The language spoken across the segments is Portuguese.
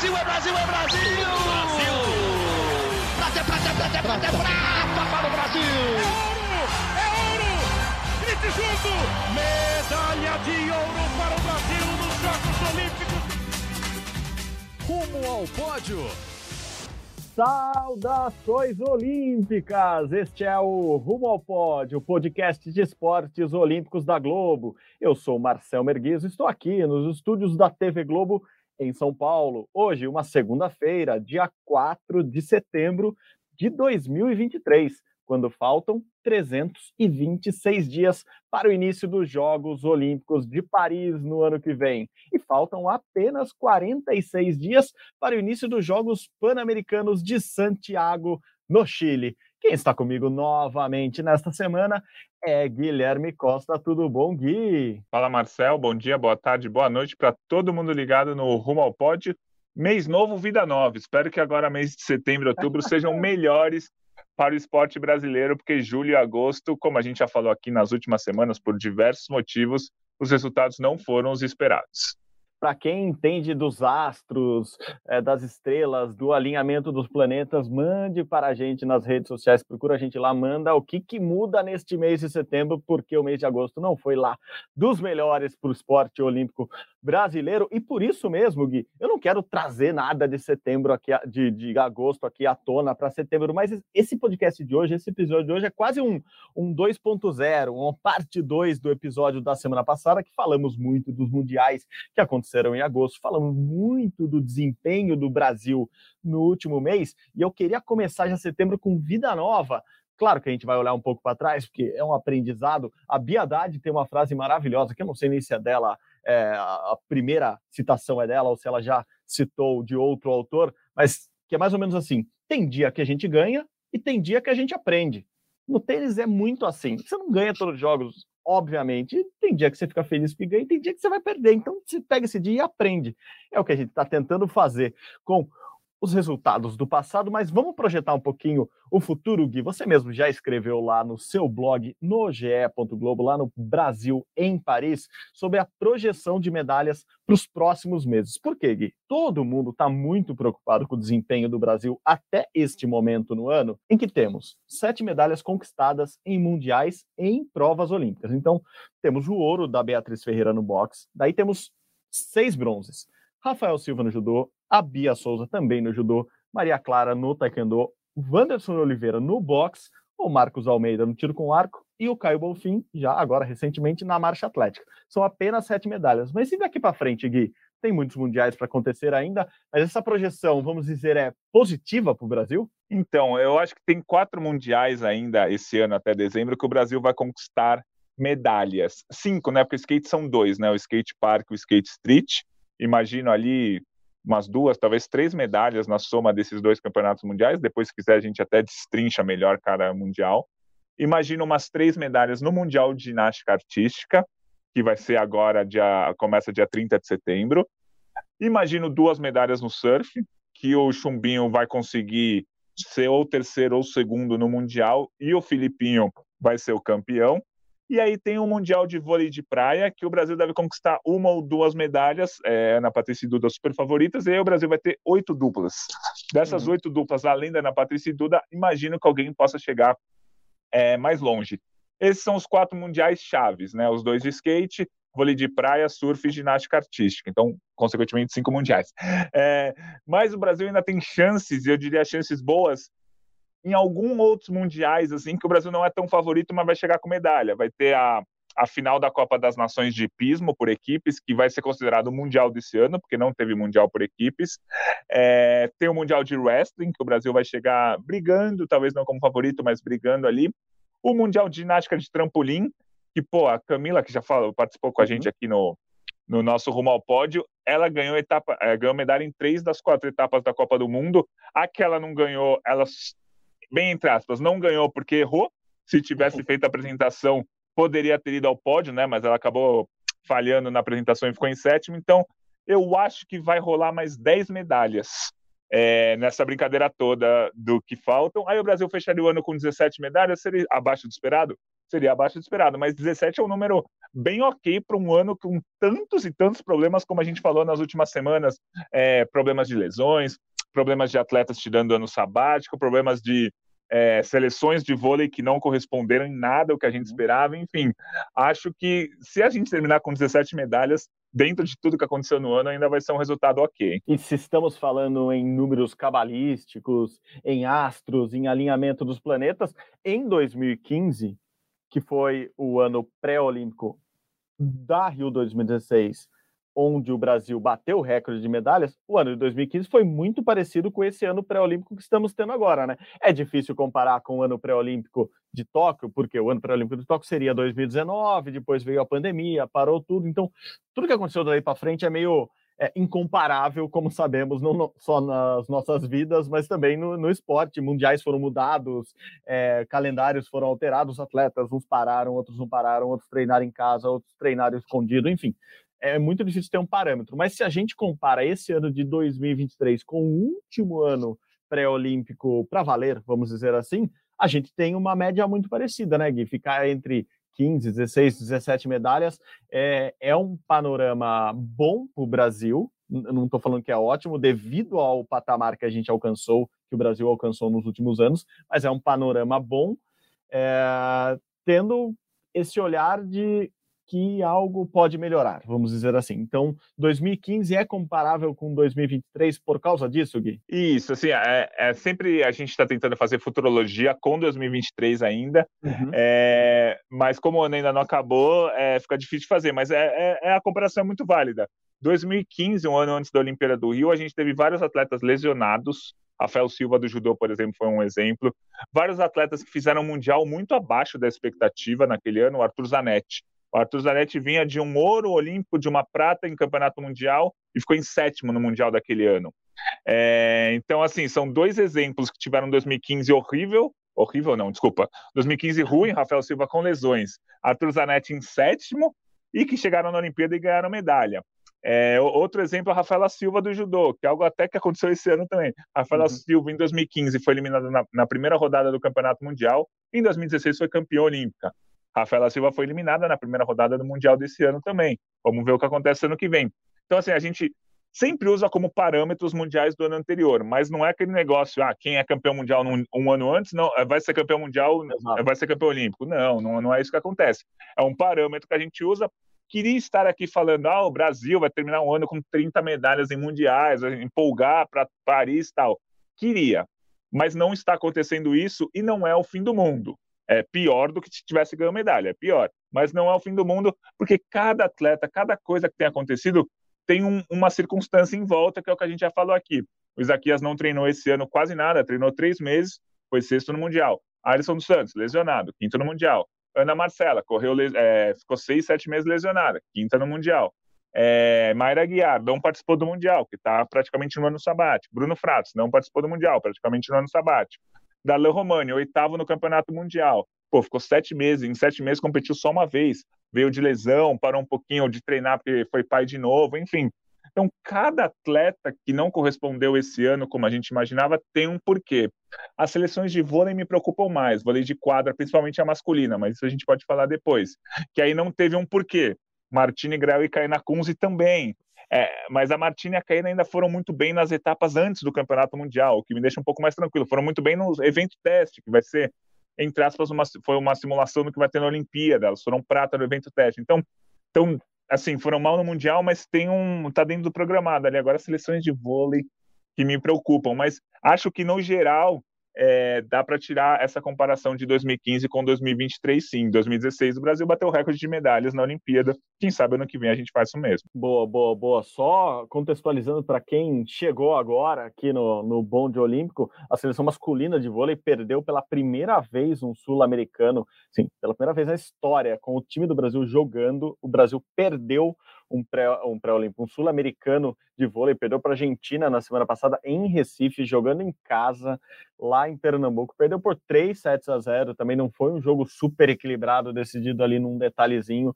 Brasil, é Brasil, é Brasil! Brasil! Prata, prata, prata, prata, prata para o Brasil! É ouro! É ouro! Grite junto! Medalha de ouro para o Brasil nos Jogos Olímpicos! Rumo ao pódio! Saudações olímpicas! Este é o Rumo ao Pódio, o podcast de esportes olímpicos da Globo. Eu sou Marcel Merguizo, estou aqui nos estúdios da TV Globo em São Paulo. Hoje, uma segunda-feira, dia 4 de setembro de 2023, quando faltam 326 dias para o início dos Jogos Olímpicos de Paris no ano que vem. E faltam apenas 46 dias para o início dos Jogos Pan-Americanos de Santiago, no Chile. Quem está comigo novamente nesta semana é Guilherme Costa. Tudo bom, Gui? Fala, Marcel. Bom dia, boa tarde, boa noite para todo mundo ligado no Rumo ao Pódio. Mês novo, vida nova. Espero que agora, mês de setembro e outubro, sejam melhores para o esporte brasileiro, porque julho e agosto, como a gente já falou aqui nas últimas semanas, por diversos motivos, os resultados não foram os esperados para quem entende dos astros, é, das estrelas, do alinhamento dos planetas, mande para a gente nas redes sociais, procura a gente lá, manda o que, que muda neste mês de setembro, porque o mês de agosto não foi lá dos melhores para o esporte olímpico brasileiro, e por isso mesmo, Gui, eu não quero trazer nada de setembro aqui, de, de agosto aqui à tona para setembro, mas esse podcast de hoje, esse episódio de hoje é quase um, um 2.0, uma parte 2 do episódio da semana passada, que falamos muito dos mundiais que aconteceram aconteceram em agosto. Falamos muito do desempenho do Brasil no último mês e eu queria começar já setembro com vida nova. Claro que a gente vai olhar um pouco para trás, porque é um aprendizado. A Biadade tem uma frase maravilhosa, que eu não sei nem se é dela, é, a primeira citação é dela, ou se ela já citou de outro autor, mas que é mais ou menos assim: tem dia que a gente ganha e tem dia que a gente aprende. No tênis é muito assim. Você não ganha todos os jogos obviamente, tem dia que você fica feliz que ganha, tem dia que você vai perder. Então, você pega esse dia e aprende. É o que a gente está tentando fazer com os resultados do passado, mas vamos projetar um pouquinho o futuro, Gui. Você mesmo já escreveu lá no seu blog, no ge. Globo, lá no Brasil, em Paris, sobre a projeção de medalhas para os próximos meses. Por quê, Gui? Todo mundo está muito preocupado com o desempenho do Brasil até este momento no ano, em que temos sete medalhas conquistadas em mundiais em provas olímpicas. Então, temos o ouro da Beatriz Ferreira no boxe, daí temos seis bronzes. Rafael Silva no judô, a Bia Souza também no judô, Maria Clara no taekwondo, Wanderson Oliveira no boxe, o Marcos Almeida no tiro com arco e o Caio Bolfin, já agora recentemente, na marcha atlética. São apenas sete medalhas. Mas e daqui para frente, Gui? Tem muitos mundiais para acontecer ainda, mas essa projeção, vamos dizer, é positiva para o Brasil? Então, eu acho que tem quatro mundiais ainda esse ano até dezembro que o Brasil vai conquistar medalhas. Cinco, né? Porque o skate são dois, né? O skate park e o skate street. Imagino ali umas duas, talvez três medalhas na soma desses dois campeonatos mundiais. Depois, se quiser, a gente até destrincha melhor cada mundial. Imagino umas três medalhas no Mundial de Ginástica Artística, que vai ser agora, dia, começa dia 30 de setembro. Imagino duas medalhas no surf, que o Chumbinho vai conseguir ser ou terceiro ou segundo no Mundial, e o Filipinho vai ser o campeão. E aí tem o Mundial de Vôlei de Praia, que o Brasil deve conquistar uma ou duas medalhas, é, Ana Patrícia e Duda super favoritas, e aí o Brasil vai ter oito duplas. Dessas uhum. oito duplas, além da Ana Patrícia e Duda, imagino que alguém possa chegar é, mais longe. Esses são os quatro mundiais chaves, né? Os dois de skate, vôlei de praia, surf e ginástica artística. Então, consequentemente, cinco mundiais. É, mas o Brasil ainda tem chances, eu diria chances boas, em algum outros mundiais, assim, que o Brasil não é tão favorito, mas vai chegar com medalha. Vai ter a, a final da Copa das Nações de Pismo por equipes, que vai ser considerado o Mundial desse ano, porque não teve Mundial por equipes. É, tem o Mundial de Wrestling, que o Brasil vai chegar brigando, talvez não como favorito, mas brigando ali. O Mundial de Ginástica de Trampolim, que, pô, a Camila, que já falou, participou com a gente uhum. aqui no, no nosso rumo ao pódio, ela ganhou etapa, é, ganhou medalha em três das quatro etapas da Copa do Mundo. A que ela não ganhou, ela bem entre aspas, não ganhou porque errou. Se tivesse feito a apresentação, poderia ter ido ao pódio, né? Mas ela acabou falhando na apresentação e ficou em sétimo. Então, eu acho que vai rolar mais 10 medalhas é, nessa brincadeira toda do que faltam. Aí o Brasil fecharia o ano com 17 medalhas, seria abaixo do esperado? seria abaixo do esperado, mas 17 é um número bem ok para um ano com tantos e tantos problemas, como a gente falou nas últimas semanas, é, problemas de lesões, problemas de atletas tirando ano sabático, problemas de é, seleções de vôlei que não corresponderam em nada ao que a gente uhum. esperava, enfim. Acho que se a gente terminar com 17 medalhas, dentro de tudo que aconteceu no ano, ainda vai ser um resultado ok. E se estamos falando em números cabalísticos, em astros, em alinhamento dos planetas, em 2015, que foi o ano pré-olímpico da Rio 2016, onde o Brasil bateu o recorde de medalhas, o ano de 2015 foi muito parecido com esse ano pré-olímpico que estamos tendo agora, né? É difícil comparar com o ano pré-olímpico de Tóquio, porque o ano pré-olímpico de Tóquio seria 2019, depois veio a pandemia, parou tudo, então tudo que aconteceu daí para frente é meio é, incomparável, como sabemos, não só nas nossas vidas, mas também no, no esporte. Mundiais foram mudados, é, calendários foram alterados, atletas uns pararam, outros não pararam, outros treinaram em casa, outros treinaram escondido, enfim é muito difícil ter um parâmetro. Mas se a gente compara esse ano de 2023 com o último ano pré-olímpico para valer, vamos dizer assim, a gente tem uma média muito parecida, né, Gui? Ficar entre 15, 16, 17 medalhas é, é um panorama bom para o Brasil. Não estou falando que é ótimo, devido ao patamar que a gente alcançou, que o Brasil alcançou nos últimos anos, mas é um panorama bom, é, tendo esse olhar de que algo pode melhorar, vamos dizer assim. Então, 2015 é comparável com 2023 por causa disso, Gui? Isso, assim, é, é sempre a gente está tentando fazer futurologia com 2023 ainda, uhum. é, mas como o ano ainda não acabou, é, fica difícil de fazer, mas é, é, é a comparação muito válida. 2015, um ano antes da Olimpíada do Rio, a gente teve vários atletas lesionados, Rafael Silva do judô, por exemplo, foi um exemplo. Vários atletas que fizeram um mundial muito abaixo da expectativa naquele ano, o Arthur Zanetti. O Arthur Zanetti vinha de um ouro olímpico, de uma prata em campeonato mundial e ficou em sétimo no mundial daquele ano. É, então, assim, são dois exemplos que tiveram 2015 horrível, horrível não, desculpa, 2015 ruim, Rafael Silva com lesões, Arthur Zanetti em sétimo e que chegaram na Olimpíada e ganharam medalha. É, outro exemplo é a Rafaela Silva do judô, que é algo até que aconteceu esse ano também. A Rafaela uhum. Silva, em 2015, foi eliminada na, na, primeira rodada do Campeonato Mundial, em 2016 foi campeã olímpica. Rafaela Silva foi eliminada na primeira rodada do Mundial desse ano também. Vamos ver o que acontece ano que vem. Então, assim, a gente sempre usa como parâmetro os mundiais do ano anterior, mas não é aquele negócio, ah, quem é campeão mundial num, um ano antes, não, vai ser campeão mundial, Exato. vai ser campeão olímpico. Não, não, não é isso que acontece. É um parâmetro que a gente usa. Queria estar aqui falando, ah, o Brasil vai terminar um ano com 30 medalhas em mundiais, empolgar para Paris e tal. Queria, mas não está acontecendo isso e não é o fim do mundo é pior do que se tivesse ganho medalha, é pior. Mas não é o fim do mundo, porque cada atleta, cada coisa que tem acontecido, tem um, uma circunstância em volta, que é o que a gente já falou aqui. O Isaquias não treinou esse ano quase nada, treinou três meses, foi sexto no Mundial. Alisson dos Santos, lesionado, quinto no Mundial. Ana Marcela, correu, é, ficou seis, sete meses lesionada, quinta no Mundial. É, Mayra Guiar não participou do Mundial, que está praticamente no ano sabático. Bruno Fratos não participou do Mundial, praticamente no ano sabático. Darlan Romani, oitavo no Campeonato Mundial. Pô, ficou sete meses, em sete meses competiu só uma vez. Veio de lesão, parou um pouquinho de treinar porque foi pai de novo, enfim. Então, cada atleta que não correspondeu esse ano como a gente imaginava tem um porquê. As seleções de vôlei me preocupam mais, vôlei de quadra, principalmente a masculina, mas isso a gente pode falar depois. Que aí não teve um porquê. Martini Grau e Kaina também. É, mas a Martina e a Caína ainda foram muito bem nas etapas antes do Campeonato Mundial, o que me deixa um pouco mais tranquilo. Foram muito bem no evento teste, que vai ser, entre aspas, uma, foi uma simulação do que vai ter na Olimpíada. Elas foram prata no evento teste. Então, então assim, foram mal no Mundial, mas tem um. tá dentro do programado ali. Agora, seleções de vôlei que me preocupam. Mas acho que, no geral, é, dá para tirar essa comparação de 2015 com 2023, sim. Em 2016, o Brasil bateu o recorde de medalhas na Olimpíada. Quem sabe ano que vem a gente faz isso mesmo. Boa, boa, boa. Só contextualizando para quem chegou agora aqui no, no bonde olímpico, a seleção masculina de vôlei perdeu pela primeira vez um sul-americano, sim, pela primeira vez na história, com o time do Brasil jogando, o Brasil perdeu um pré-olímpico, um, pré um sul-americano de vôlei, perdeu para a Argentina na semana passada em Recife, jogando em casa, lá em Pernambuco, perdeu por 3 sets a 0, também não foi um jogo super equilibrado, decidido ali num detalhezinho,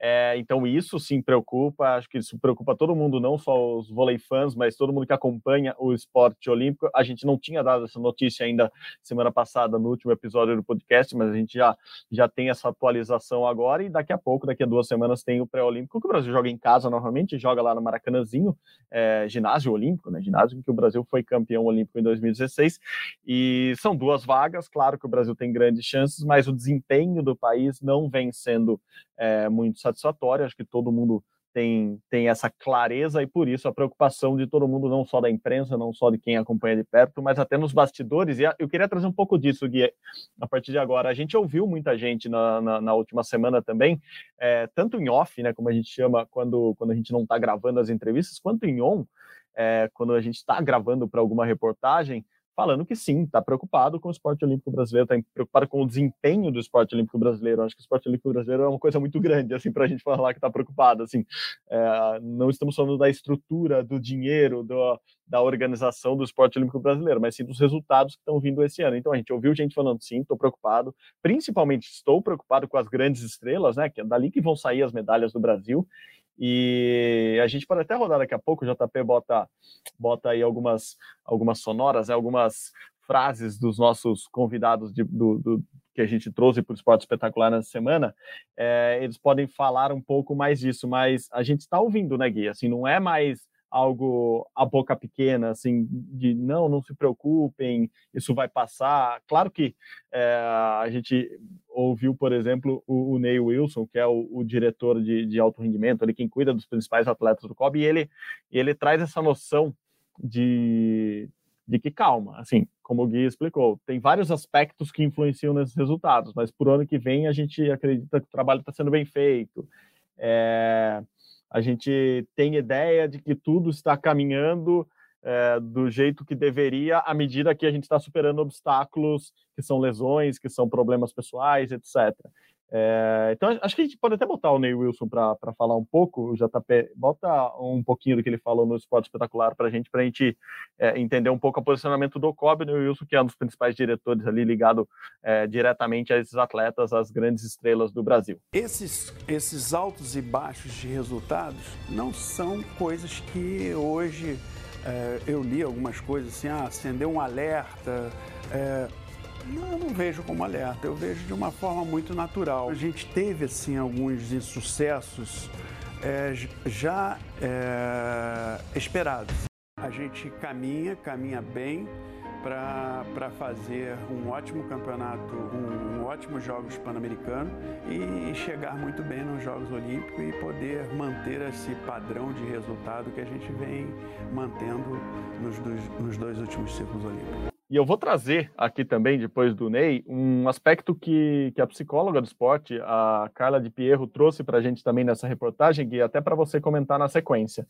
é, então isso sim preocupa, acho que isso preocupa todo mundo, não só os vôlei fãs, mas todo mundo que acompanha o esporte olímpico, a gente não tinha dado essa notícia ainda semana passada, no último episódio do podcast, mas a gente já, já tem essa atualização agora, e daqui a pouco, daqui a duas semanas, tem o pré-olímpico, que o Brasil joga em casa novamente, joga lá no Maracanãzinho, é, ginásio olímpico, né? Ginásio em que o Brasil foi campeão olímpico em 2016. E são duas vagas, claro que o Brasil tem grandes chances, mas o desempenho do país não vem sendo é, muito satisfatório. Acho que todo mundo tem, tem essa clareza e por isso a preocupação de todo mundo, não só da imprensa, não só de quem acompanha de perto, mas até nos bastidores. E eu queria trazer um pouco disso, Gui, a partir de agora. A gente ouviu muita gente na, na, na última semana também, é, tanto em off, né, como a gente chama quando, quando a gente não está gravando as entrevistas, quanto em on, é, quando a gente está gravando para alguma reportagem, falando que sim, está preocupado com o esporte olímpico brasileiro, está preocupado com o desempenho do esporte olímpico brasileiro. Acho que o esporte olímpico brasileiro é uma coisa muito grande, assim, para a gente falar que está preocupado. Assim, é, não estamos falando da estrutura, do dinheiro, do, da organização do esporte olímpico brasileiro, mas sim dos resultados que estão vindo esse ano. Então a gente ouviu gente falando sim, estou preocupado, principalmente estou preocupado com as grandes estrelas, né? Que é dali que vão sair as medalhas do Brasil. E a gente pode até rodar daqui a pouco, o JP bota, bota aí algumas, algumas sonoras, né, algumas frases dos nossos convidados de, do, do, que a gente trouxe para o Esporte Espetacular nessa semana, é, eles podem falar um pouco mais disso, mas a gente está ouvindo, né, Gui? Assim, não é mais algo a boca pequena, assim, de não, não se preocupem, isso vai passar. Claro que é, a gente ouviu, por exemplo, o, o Ney Wilson, que é o, o diretor de, de, alto rendimento, ele quem cuida dos principais atletas do COB, e ele, ele traz essa noção de, de que calma, assim, como o Gui explicou, tem vários aspectos que influenciam nesses resultados, mas por ano que vem a gente acredita que o trabalho está sendo bem feito. É, a gente tem ideia de que tudo está caminhando é, do jeito que deveria, à medida que a gente está superando obstáculos que são lesões, que são problemas pessoais, etc. É, então, acho que a gente pode até botar o Ney Wilson para falar um pouco, o JP, bota um pouquinho do que ele falou no Esporte Espetacular para a gente, para a gente é, entender um pouco o posicionamento do Kobe, o Ney Wilson, que é um dos principais diretores ali, ligado é, diretamente a esses atletas, as grandes estrelas do Brasil. Esses, esses altos e baixos de resultados não são coisas que hoje é, eu li algumas coisas assim, ah, acendeu um alerta é, não, eu não vejo como alerta, eu vejo de uma forma muito natural. A gente teve, assim, alguns insucessos é, já é, esperados. A gente caminha, caminha bem para fazer um ótimo campeonato, um, um ótimo Jogos Pan-Americano e chegar muito bem nos Jogos Olímpicos e poder manter esse padrão de resultado que a gente vem mantendo nos dois, nos dois últimos ciclos olímpicos. E eu vou trazer aqui também, depois do Ney, um aspecto que, que a psicóloga do esporte, a Carla de Pierro, trouxe para a gente também nessa reportagem, e até para você comentar na sequência.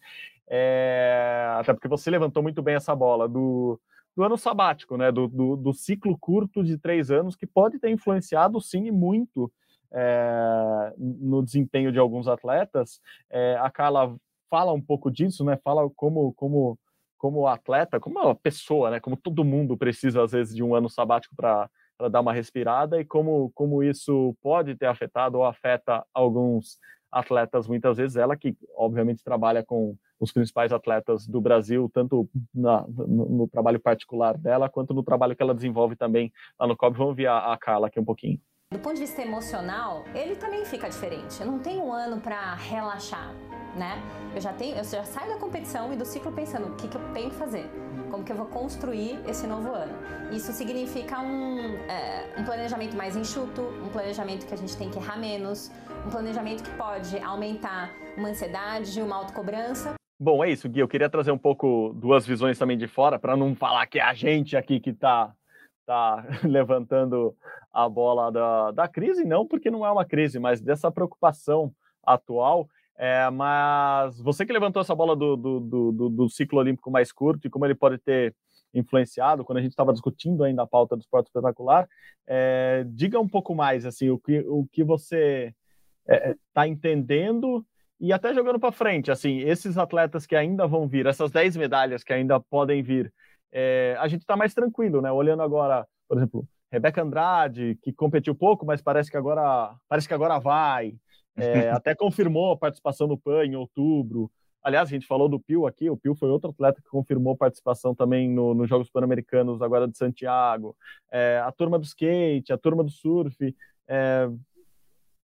É, até porque você levantou muito bem essa bola do, do ano sabático, né? Do, do, do, ciclo curto de três anos, que pode ter influenciado, sim, muito é, no desempenho de alguns atletas. É, a Carla fala um pouco disso, né? Fala como. como como atleta, como uma pessoa, né? Como todo mundo precisa às vezes de um ano sabático para dar uma respirada e como como isso pode ter afetado ou afeta alguns atletas muitas vezes ela que obviamente trabalha com os principais atletas do Brasil tanto na, no, no, trabalho particular dela quanto no trabalho que ela desenvolve também lá no COB. Vamos ver a, a Carla aqui um pouquinho. Do ponto de vista emocional, ele também fica diferente. Eu não tenho um ano para relaxar né? Eu já tenho, eu já saio da competição e do ciclo pensando o que, que eu tenho que fazer, como que eu vou construir esse novo ano. Isso significa um, é, um planejamento mais enxuto, um planejamento que a gente tem que errar menos, um planejamento que pode aumentar uma ansiedade, uma autocobrança. Bom, é isso, Gui. Eu queria trazer um pouco duas visões também de fora, para não falar que é a gente aqui que está tá levantando a bola da, da crise, não porque não é uma crise, mas dessa preocupação atual é, mas você que levantou essa bola do, do, do, do, ciclo olímpico mais curto e como ele pode ter influenciado, quando a gente estava discutindo ainda a pauta do esporte espetacular, é, diga um pouco mais assim o que, o que você está é, é tá entendendo E até jogando para frente, assim, esses atletas que ainda vão vir, essas 10 medalhas que ainda podem vir, é, a gente está mais tranquilo, né? Olhando agora, por exemplo, Rebeca Andrade, que competiu pouco, mas parece que agora, parece que agora vai. É, até confirmou a participação no PAN em outubro. Aliás, a gente falou do Pio aqui, o Pio foi outro atleta que confirmou participação também no, nos Jogos Pan-Americanos agora de Santiago. É, a turma do skate, a turma do surf. É,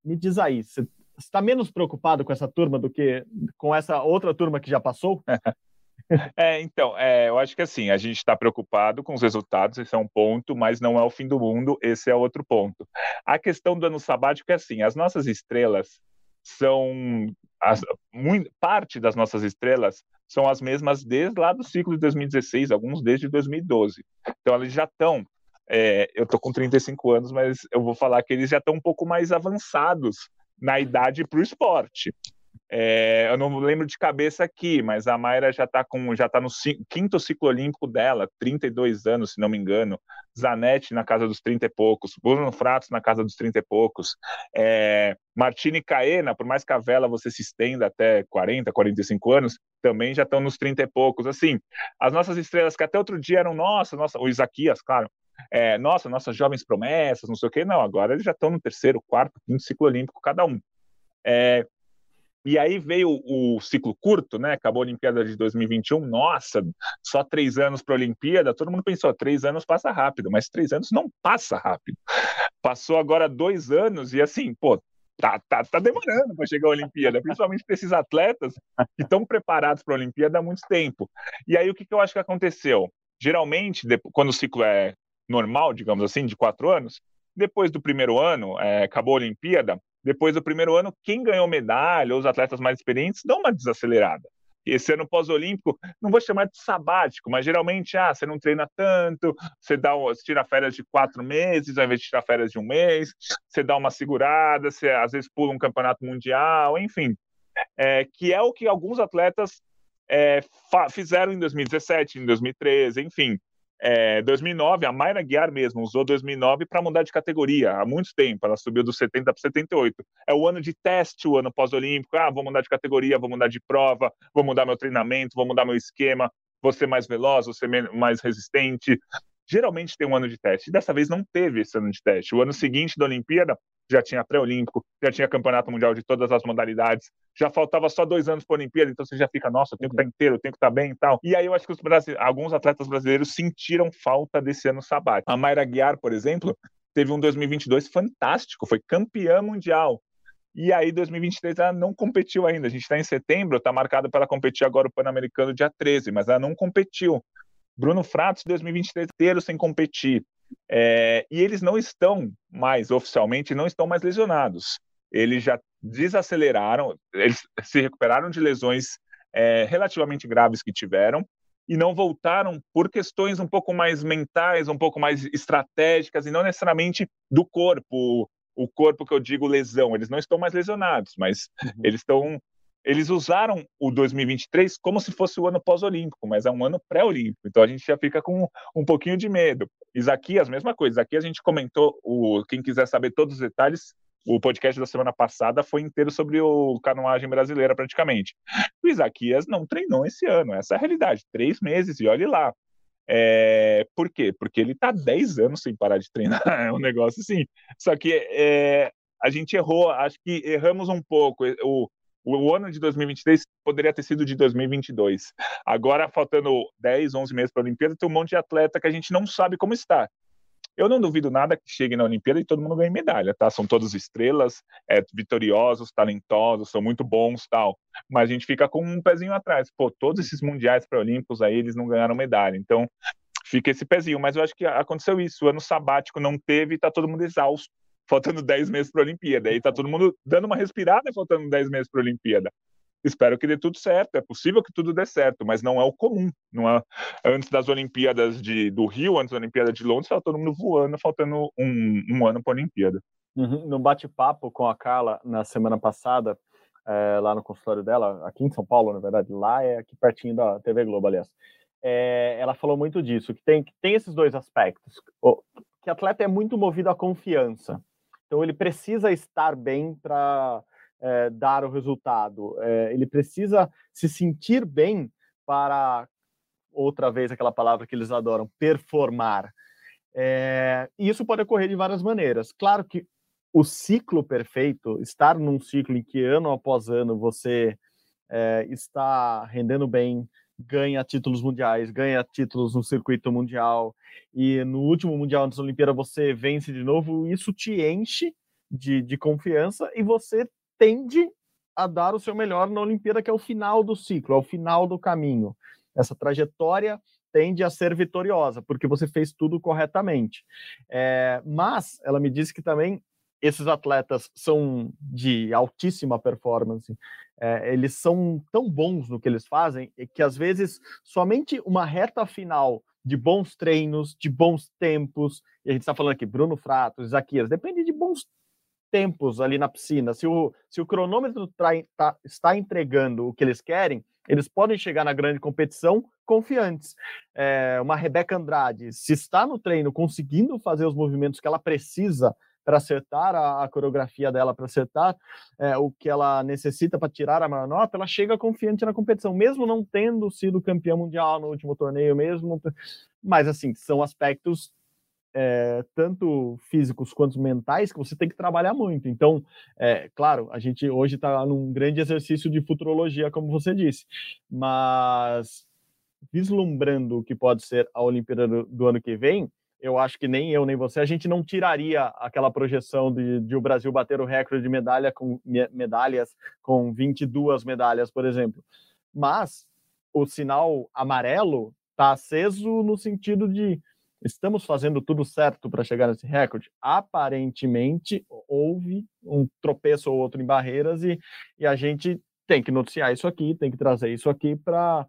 me diz aí, você está menos preocupado com essa turma do que com essa outra turma que já passou? É, então, é, eu acho que assim, a gente está preocupado com os resultados, esse é um ponto, mas não é o fim do mundo, esse é outro ponto. A questão do ano sabático é assim, as nossas estrelas são, as, muito, parte das nossas estrelas são as mesmas desde lá do ciclo de 2016, alguns desde 2012. Então, eles já estão, é, eu estou com 35 anos, mas eu vou falar que eles já estão um pouco mais avançados na idade para o esporte. É, eu não lembro de cabeça aqui, mas a Mayra já está já tá no quinto ciclo olímpico dela, 32 anos, se não me engano. Zanetti na casa dos 30 e poucos, Bruno Fratos na casa dos 30 e poucos. É, Martini Caena, por mais que a vela você se estenda até 40, 45 anos, também já estão nos 30 e poucos. Assim, as nossas estrelas que até outro dia eram nossa, nossa, o Isaquias, claro. É, nossa, nossas jovens promessas, não sei o quê, não, agora eles já estão no terceiro, quarto, quinto ciclo olímpico cada um. É, e aí veio o ciclo curto, né? Acabou a Olimpíada de 2021. Nossa, só três anos para a Olimpíada. Todo mundo pensou, três anos passa rápido, mas três anos não passa rápido. Passou agora dois anos e assim, pô, tá, tá, tá demorando para chegar a Olimpíada, principalmente para esses atletas que estão preparados para a Olimpíada há muito tempo. E aí o que, que eu acho que aconteceu? Geralmente, quando o ciclo é normal, digamos assim, de quatro anos, depois do primeiro ano, é, acabou a Olimpíada, depois do primeiro ano, quem ganhou medalha, os atletas mais experientes, dão uma desacelerada. Esse ano pós-olímpico, não vou chamar de sabático, mas geralmente, ah, você não treina tanto, você, dá, você tira férias de quatro meses ao invés de tirar férias de um mês, você dá uma segurada, você às vezes pula um campeonato mundial, enfim. É, que é o que alguns atletas é, fizeram em 2017, em 2013, enfim é, 2009, a Mayra Guiar mesmo usou 2009 para mudar de categoria há muito tempo. Ela subiu do 70 para 78. É o ano de teste, o ano pós-olímpico. Ah, vou mudar de categoria, vou mudar de prova, vou mudar meu treinamento, vou mudar meu esquema, vou ser mais veloz, vou ser mais resistente. Geralmente tem um ano de teste. Dessa vez não teve esse ano de teste. O ano seguinte da Olimpíada já tinha pré-olímpico, já tinha campeonato mundial de todas as modalidades, já faltava só dois anos para a Olimpíada, então você já fica, nossa, eu tenho que estar inteiro, eu tenho que estar bem e tal. E aí eu acho que os alguns atletas brasileiros sentiram falta desse ano sabático. A Mayra Guiar, por exemplo, teve um 2022 fantástico, foi campeã mundial. E aí, 2023, ela não competiu ainda. A gente está em setembro, está marcada para competir agora o Pan-Americano dia 13, mas ela não competiu. Bruno Fratos, 2023 inteiro sem competir. É, e eles não estão mais, oficialmente, não estão mais lesionados. Eles já desaceleraram, eles se recuperaram de lesões é, relativamente graves que tiveram e não voltaram por questões um pouco mais mentais, um pouco mais estratégicas e não necessariamente do corpo. O corpo que eu digo lesão, eles não estão mais lesionados, mas uhum. eles estão eles usaram o 2023 como se fosse o ano pós-olímpico, mas é um ano pré-olímpico, então a gente já fica com um pouquinho de medo. Isaquias, mesma coisa. Aqui a gente comentou, o, quem quiser saber todos os detalhes, o podcast da semana passada foi inteiro sobre o canoagem brasileira, praticamente. O Isaquias não treinou esse ano, essa é a realidade. Três meses, e olhe lá. É, por quê? Porque ele está 10 anos sem parar de treinar, é um negócio assim. Só que é, a gente errou, acho que erramos um pouco. O, o ano de 2023 poderia ter sido de 2022. Agora, faltando 10, 11 meses para a Olimpíada, tem um monte de atleta que a gente não sabe como está. Eu não duvido nada que chegue na Olimpíada e todo mundo ganhe medalha, tá? São todos estrelas, é, vitoriosos, talentosos, são muito bons, tal. Mas a gente fica com um pezinho atrás. Pô, todos esses mundiais pré-olímpicos aí, eles não ganharam medalha. Então, fica esse pezinho. Mas eu acho que aconteceu isso. O ano sabático não teve e tá todo mundo exausto faltando 10 meses para a Olimpíada. Aí tá todo mundo dando uma respirada faltando 10 meses para a Olimpíada. Espero que dê tudo certo. É possível que tudo dê certo, mas não é o comum. Não é antes das Olimpíadas de, do Rio, antes da Olimpíada de Londres, estava todo mundo voando, faltando um, um ano para a Olimpíada. Uhum. No bate-papo com a Carla na semana passada, é, lá no consultório dela, aqui em São Paulo, na verdade, lá é aqui pertinho da TV Globo, aliás. É, ela falou muito disso, que tem, que tem esses dois aspectos. O, que atleta é muito movido à confiança. Então ele precisa estar bem para é, dar o resultado. É, ele precisa se sentir bem para, outra vez aquela palavra que eles adoram, performar. É, e isso pode ocorrer de várias maneiras. Claro que o ciclo perfeito, estar num ciclo em que ano após ano você é, está rendendo bem, ganha títulos mundiais, ganha títulos no circuito mundial, e no último Mundial das Olimpíadas você vence de novo, isso te enche de, de confiança e você tende a dar o seu melhor na Olimpíada, que é o final do ciclo, é o final do caminho. Essa trajetória tende a ser vitoriosa, porque você fez tudo corretamente. É, mas ela me disse que também esses atletas são de altíssima performance, é, eles são tão bons no que eles fazem que às vezes somente uma reta final de bons treinos, de bons tempos, e a gente está falando aqui, Bruno Fratos, Isaquias, depende de bons tempos ali na piscina. Se o, se o cronômetro tá, está entregando o que eles querem, eles podem chegar na grande competição confiantes. É, uma Rebeca Andrade, se está no treino conseguindo fazer os movimentos que ela precisa para acertar a, a, coreografia dela, para acertar é, o que ela necessita para tirar a maior nota, ela chega confiante na competição, mesmo não tendo sido campeã mundial no último torneio, mesmo. Mas, assim, são aspectos é, tanto físicos quanto mentais que você tem que trabalhar muito. Então, é, claro, a gente hoje está num grande exercício de futurologia, como você disse, mas vislumbrando o que pode ser a Olimpíada do, do ano que vem, eu acho que nem eu nem você, a gente não tiraria aquela projeção de, de o Brasil bater o recorde de medalha com medalhas com 22 medalhas, por exemplo. Mas o sinal amarelo está aceso no sentido de estamos fazendo tudo certo para chegar nesse recorde? Aparentemente houve um tropeço ou outro em barreiras e, e a gente tem que noticiar isso aqui, tem que trazer isso aqui para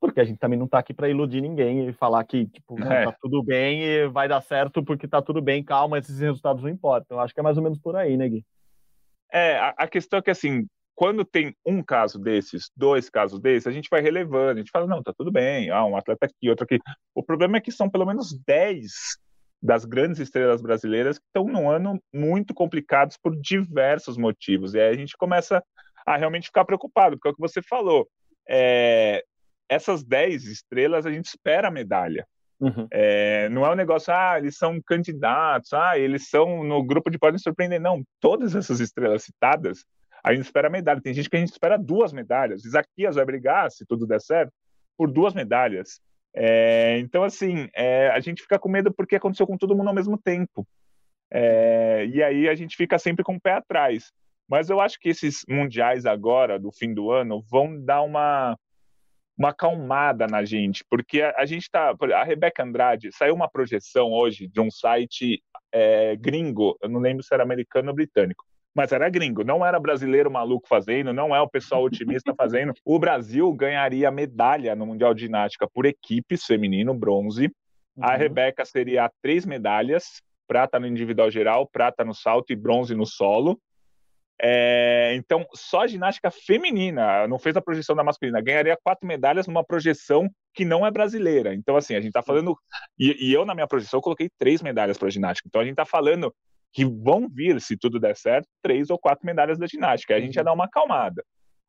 porque a gente também não está aqui para iludir ninguém e falar que tipo, não, é. tá tudo bem e vai dar certo porque tá tudo bem, calma, esses resultados não importam. Eu acho que é mais ou menos por aí, né, Gui? É, a, a questão é que assim, quando tem um caso desses, dois casos desses, a gente vai relevando, a gente fala, não, tá tudo bem, ah, um atleta aqui, outro aqui. O problema é que são pelo menos 10 das grandes estrelas brasileiras que estão num ano muito complicados por diversos motivos. E aí a gente começa a realmente ficar preocupado, porque é o que você falou. É, essas 10 estrelas a gente espera a medalha. Uhum. É, não é um negócio, ah, eles são candidatos, ah, eles são no grupo de podem surpreender. Não, todas essas estrelas citadas, a gente espera a medalha. Tem gente que a gente espera duas medalhas. Isaquias vai brigar, se tudo der certo, por duas medalhas. É, então, assim, é, a gente fica com medo porque aconteceu com todo mundo ao mesmo tempo. É, e aí a gente fica sempre com o pé atrás. Mas eu acho que esses mundiais agora, do fim do ano, vão dar uma uma acalmada na gente, porque a, a gente está. A Rebeca Andrade saiu uma projeção hoje de um site é, gringo, eu não lembro se era americano ou britânico, mas era gringo, não era brasileiro maluco fazendo, não é o pessoal otimista fazendo. O Brasil ganharia medalha no Mundial de Ginástica por equipes, feminino, bronze. Uhum. A Rebeca seria três medalhas, prata no individual geral, prata no salto e bronze no solo. É, então, só a ginástica feminina, não fez a projeção da masculina, ganharia quatro medalhas numa projeção que não é brasileira. Então, assim, a gente está falando. E, e, eu, na minha projeção, coloquei três medalhas para a ginástica. Então, a gente está falando que vão vir, se tudo der certo, três ou quatro medalhas da ginástica. Aí a gente já dá uma acalmada.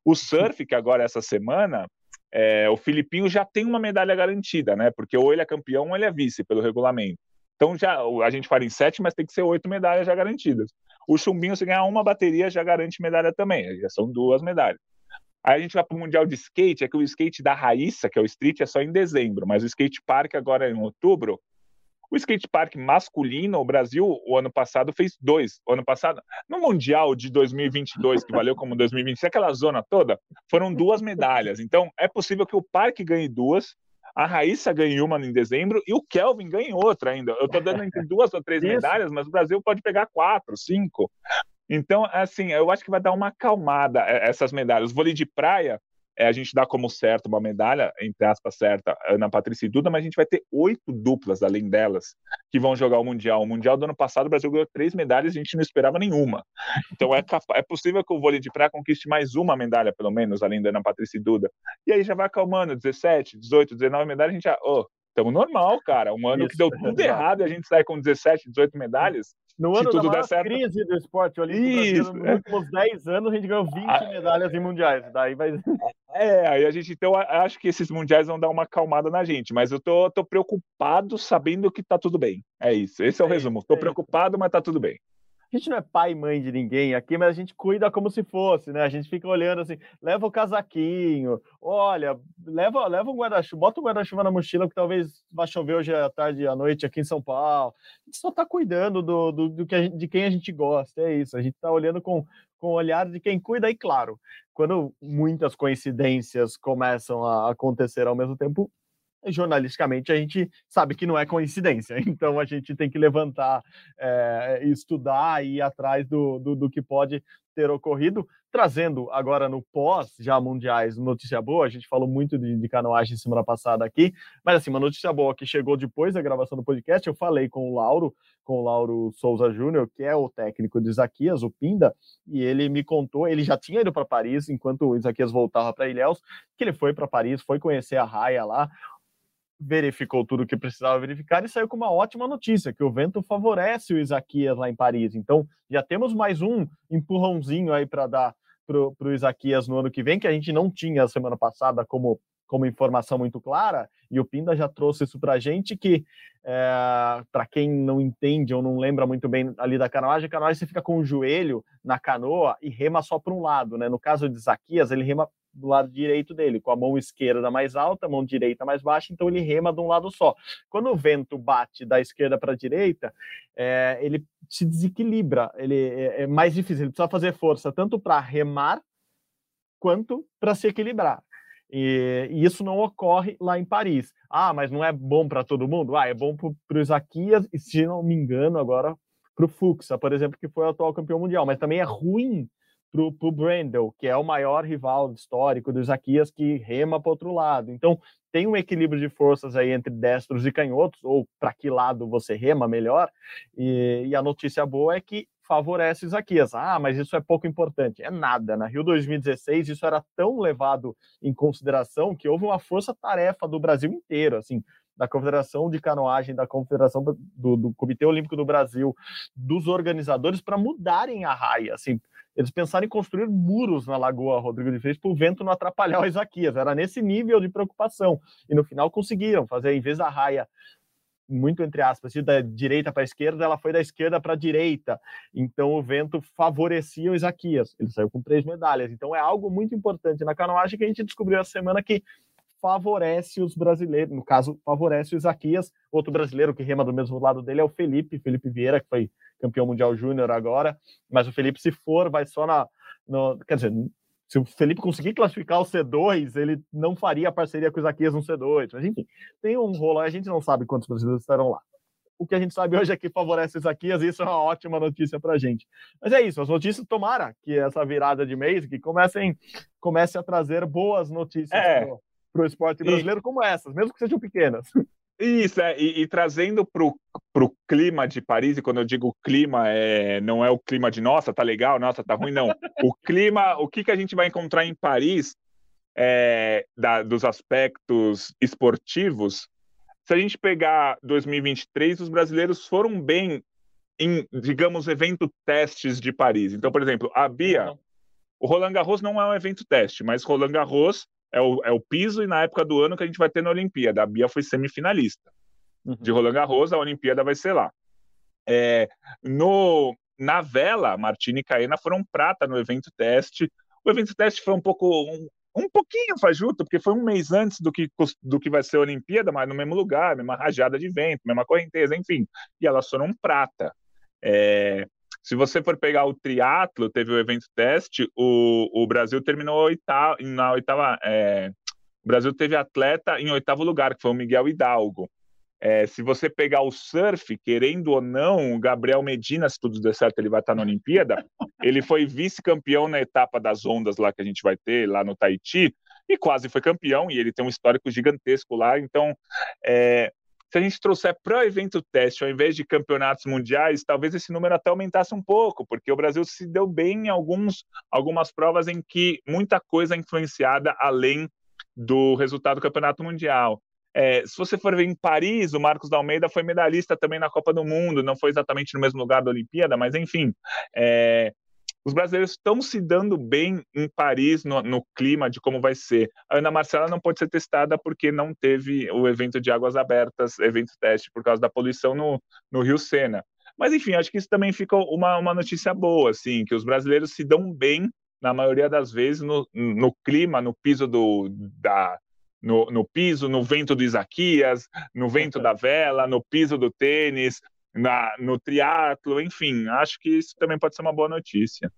O surf, que agora, essa semana, é, o Filipinho já tem uma medalha garantida, né? Porque ou ele é campeão ou ele é vice pelo regulamento. Então já a gente fala em sete, mas tem que ser oito medalhas já garantidas. O chumbinho, se ganhar uma bateria, já garante medalha também. Já são duas medalhas. Aí a gente vai para o Mundial de Skate, é que o skate da Raíssa, que é o street, é só em dezembro, mas o skate park agora é em outubro. O skate park masculino, o Brasil, o ano passado, fez dois. O ano passado, no Mundial de 2022, que valeu como 2020, aquela zona toda, foram duas medalhas. Então, é possível que o parque ganhe duas, a Raíssa ganhou uma em dezembro e o Kelvin ganha outra ainda. Eu estou dando entre duas ou três medalhas, mas o Brasil pode pegar quatro, cinco. Então, assim, eu acho que vai dar uma acalmada é, essas medalhas. O vôlei de praia, é, a gente dá como certo uma medalha, entre aspas, certa, Ana Patrícia e Duda, mas a gente vai ter oito duplas além delas que vão jogar o Mundial. O Mundial do ano passado, o Brasil ganhou três medalhas e a gente não esperava nenhuma. Então é, é possível que o vôlei de praia conquiste mais uma medalha, pelo menos, além da Ana Patrícia e Duda. E aí já vai acalmando, 17, 18, 19 medalhas, a gente já, oh, estamos normal, cara. Um ano Isso, que deu tudo é errado e a gente sai com 17, 18 medalhas. No ano tudo da certo... crise do esporte olímpico nos últimos 10 anos, a gente ganhou 20 ah, medalhas em mundiais. Daí vai... É, aí a gente, então, acho que esses mundiais vão dar uma acalmada na gente, mas eu tô, tô preocupado sabendo que tá tudo bem. É isso, esse é o é resumo. Tô é preocupado, mas tá tudo bem a gente não é pai e mãe de ninguém aqui, mas a gente cuida como se fosse, né? A gente fica olhando assim, leva o casaquinho, olha, leva, leva um guarda-chuva, bota um guarda-chuva na mochila, que talvez vá chover hoje à tarde e à noite aqui em São Paulo. A gente só está cuidando do, do, do, que gente, de quem a gente gosta, é isso. A gente está olhando com, com o olhar de quem cuida, e claro, quando muitas coincidências começam a acontecer ao mesmo tempo, jornalisticamente a gente sabe que não é coincidência, então a gente tem que levantar, é, estudar e ir atrás do, do, do, que pode ter ocorrido, trazendo agora no pós já mundiais notícia boa, a gente falou muito de, de canoagem semana passada aqui, mas assim, uma notícia boa que chegou depois da gravação do podcast, eu falei com o Lauro, com o Lauro Souza Júnior, que é o técnico de Isaquias, o Pinda, e ele me contou, ele já tinha ido para Paris enquanto o Isaquias voltava para Ilhéus, que ele foi para Paris, foi conhecer a raia lá, verificou tudo o que precisava verificar e saiu com uma ótima notícia, que o vento favorece o Isaquias lá em Paris. Então, já temos mais um empurrãozinho aí para dar para o Isaquias no ano que vem, que a gente não tinha semana passada como, como informação muito clara, e o Pinda já trouxe isso para a gente, que é, para quem não entende ou não lembra muito bem ali da canoagem, a canoagem você fica com o joelho na canoa e rema só para um lado, né? No caso de Isaquias, ele rema do lado direito dele, com a mão esquerda mais alta, a mão direita mais baixa, então ele rema de um lado só. Quando o vento bate da esquerda para a direita, é, ele se desequilibra, ele é, é, mais difícil, ele precisa fazer força tanto para remar quanto para se equilibrar. E, e, isso não ocorre lá em Paris. Ah, mas não é bom para todo mundo? Ah, é bom para o Isaquias e, se não me engano, agora para o Fuxa, por exemplo, que foi o atual campeão mundial. Mas também é ruim para o Brandel, que é o maior rival histórico do Isaquias, que rema para outro lado. Então, tem um equilíbrio de forças aí entre destros e canhotos, ou para que lado você rema melhor. E, e, a notícia boa é que favorece Isaquias. Ah, mas isso é pouco importante. É nada. Na Rio 2016, isso era tão levado em consideração que houve uma força-tarefa do Brasil inteiro. Assim, da Confederação de Canoagem, da Confederação do, do Comitê Olímpico do Brasil, dos organizadores para mudarem a raia. Assim, eles pensaram em construir muros na Lagoa Rodrigo de Freitas para o vento não atrapalhar o Isaquias. Era nesse nível de preocupação. E no final conseguiram fazer, em vez da raia muito entre aspas, da direita para a esquerda, ela foi da esquerda para a direita. Então o vento favorecia o Isaquias. Ele saiu com três medalhas. Então é algo muito importante na canoagem que a gente descobriu essa semana que favorece os brasileiros. No caso, favorece o Isaquias. Outro brasileiro que rema do mesmo lado dele é o Felipe, Felipe Vieira, que foi campeão mundial júnior agora. Mas o Felipe, se for, vai só na. No, quer dizer, se o Felipe conseguir classificar o C2, ele não faria a parceria com o Isaquias no C2. Mas enfim, tem um rolo, a gente não sabe quantos brasileiros estarão lá. O que a gente sabe hoje é que favorece o Isaquias, e isso é uma ótima notícia para a gente. Mas é isso, as notícias, tomara que essa virada de mês, que comecem, comece a trazer boas notícias é para o esporte brasileiro e... como essas, mesmo que sejam pequenas. Isso, é, e, e trazendo para o clima de Paris, e quando eu digo clima, é, não é o clima de nossa, tá legal, nossa, tá ruim, não. O clima, o que, que a gente vai encontrar em Paris é, da, dos aspectos esportivos, se a gente pegar 2023, os brasileiros foram bem em, digamos, evento testes de Paris. Então, por exemplo, a Bia, o Roland Garros não é um evento teste, mas Roland Garros é o, é o piso e na época do ano que a gente vai ter na Olimpíada. A Bia foi semifinalista. Uhum. De Roland Garros, a Olimpíada vai ser lá. É, no, na vela, Martina e Caena foram prata no evento teste. O evento teste foi um pouco um, um pouquinho fajuto, porque foi um mês antes do que, do que vai ser a Olimpíada, mas no mesmo lugar, mesma rajada de vento, mesma correnteza, enfim. E elas foram prata. É, se você for pegar o triatlo, teve o evento teste, o, o Brasil terminou oitavo, na oitava. É, o Brasil teve atleta em oitavo lugar, que foi o Miguel Hidalgo. É, se você pegar o surf, querendo ou não, o Gabriel Medina, se tudo der certo, ele vai estar na Olimpíada. Ele foi vice-campeão na etapa das ondas lá que a gente vai ter, lá no Tahiti, e quase foi campeão, e ele tem um histórico gigantesco lá. Então, é, se a gente trouxer para o evento teste, ao invés de campeonatos mundiais, talvez esse número até aumentasse um pouco, porque o Brasil se deu bem em alguns, algumas provas em que muita coisa é influenciada além do resultado do campeonato mundial. É, se você for ver em Paris, o Marcos da Almeida foi medalhista também na Copa do Mundo, não foi exatamente no mesmo lugar da Olimpíada, mas enfim. É, os brasileiros estão se dando bem em Paris no, no, clima de como vai ser. A Ana Marcela não pode ser testada porque não teve o evento de águas abertas, evento teste, por causa da poluição no, no Rio Sena. Mas enfim, acho que isso também fica uma, uma notícia boa, assim, que os brasileiros se dão bem na maioria das vezes no, no clima, no piso do da no, no piso, no vento do Isaquias, no vento da vela, no piso do tênis, na, no triatlo, enfim, acho que isso também pode ser uma boa notícia.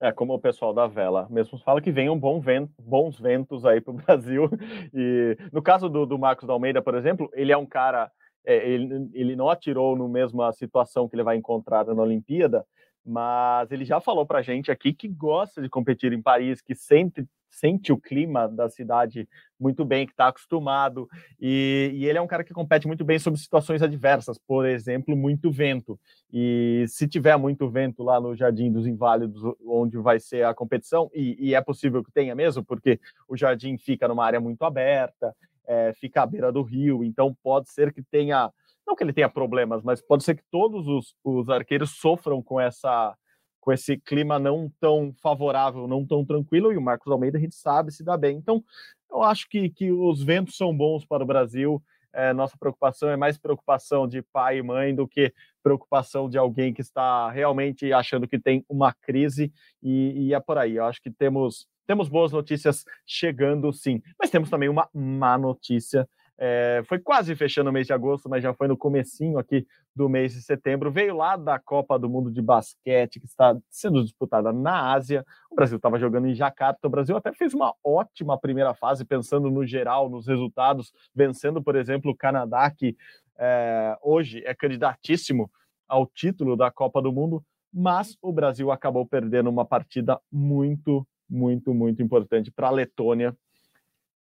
É, como o pessoal da vela mesmo fala que venham bom vento, bons ventos aí para o Brasil. E no caso do, do Marcos da Almeida, por exemplo, ele é um cara, é, ele, ele não atirou no mesma situação que ele vai encontrar na Olimpíada, mas ele já falou para gente aqui que gosta de competir em Paris, que sente, sente o clima da cidade muito bem, que está acostumado, e, e, ele é um cara que compete muito bem sob situações adversas, por exemplo, muito vento. E se tiver muito vento lá no Jardim dos Inválidos, onde vai ser a competição, e, e é possível que tenha mesmo, porque o jardim fica numa área muito aberta, é, fica à beira do rio, então pode ser que tenha não que ele tenha problemas, mas pode ser que todos os, os arqueiros sofram com essa com esse clima não tão favorável, não tão tranquilo, e o Marcos Almeida a gente sabe se dá bem. Então, eu acho que, que os ventos são bons para o Brasil. É, nossa preocupação é mais preocupação de pai e mãe do que preocupação de alguém que está realmente achando que tem uma crise, e, e é por aí. Eu acho que temos, temos boas notícias chegando, sim, mas temos também uma má notícia é, foi quase fechando o mês de agosto, mas já foi no comecinho aqui do mês de setembro. Veio lá da Copa do Mundo de Basquete, que está sendo disputada na Ásia. O Brasil estava jogando em Jacarta. O Brasil até fez uma ótima primeira fase, pensando no geral, nos resultados, vencendo, por exemplo, o Canadá, que é, hoje é candidatíssimo ao título da Copa do Mundo, mas o Brasil acabou perdendo uma partida muito, muito, muito importante para a Letônia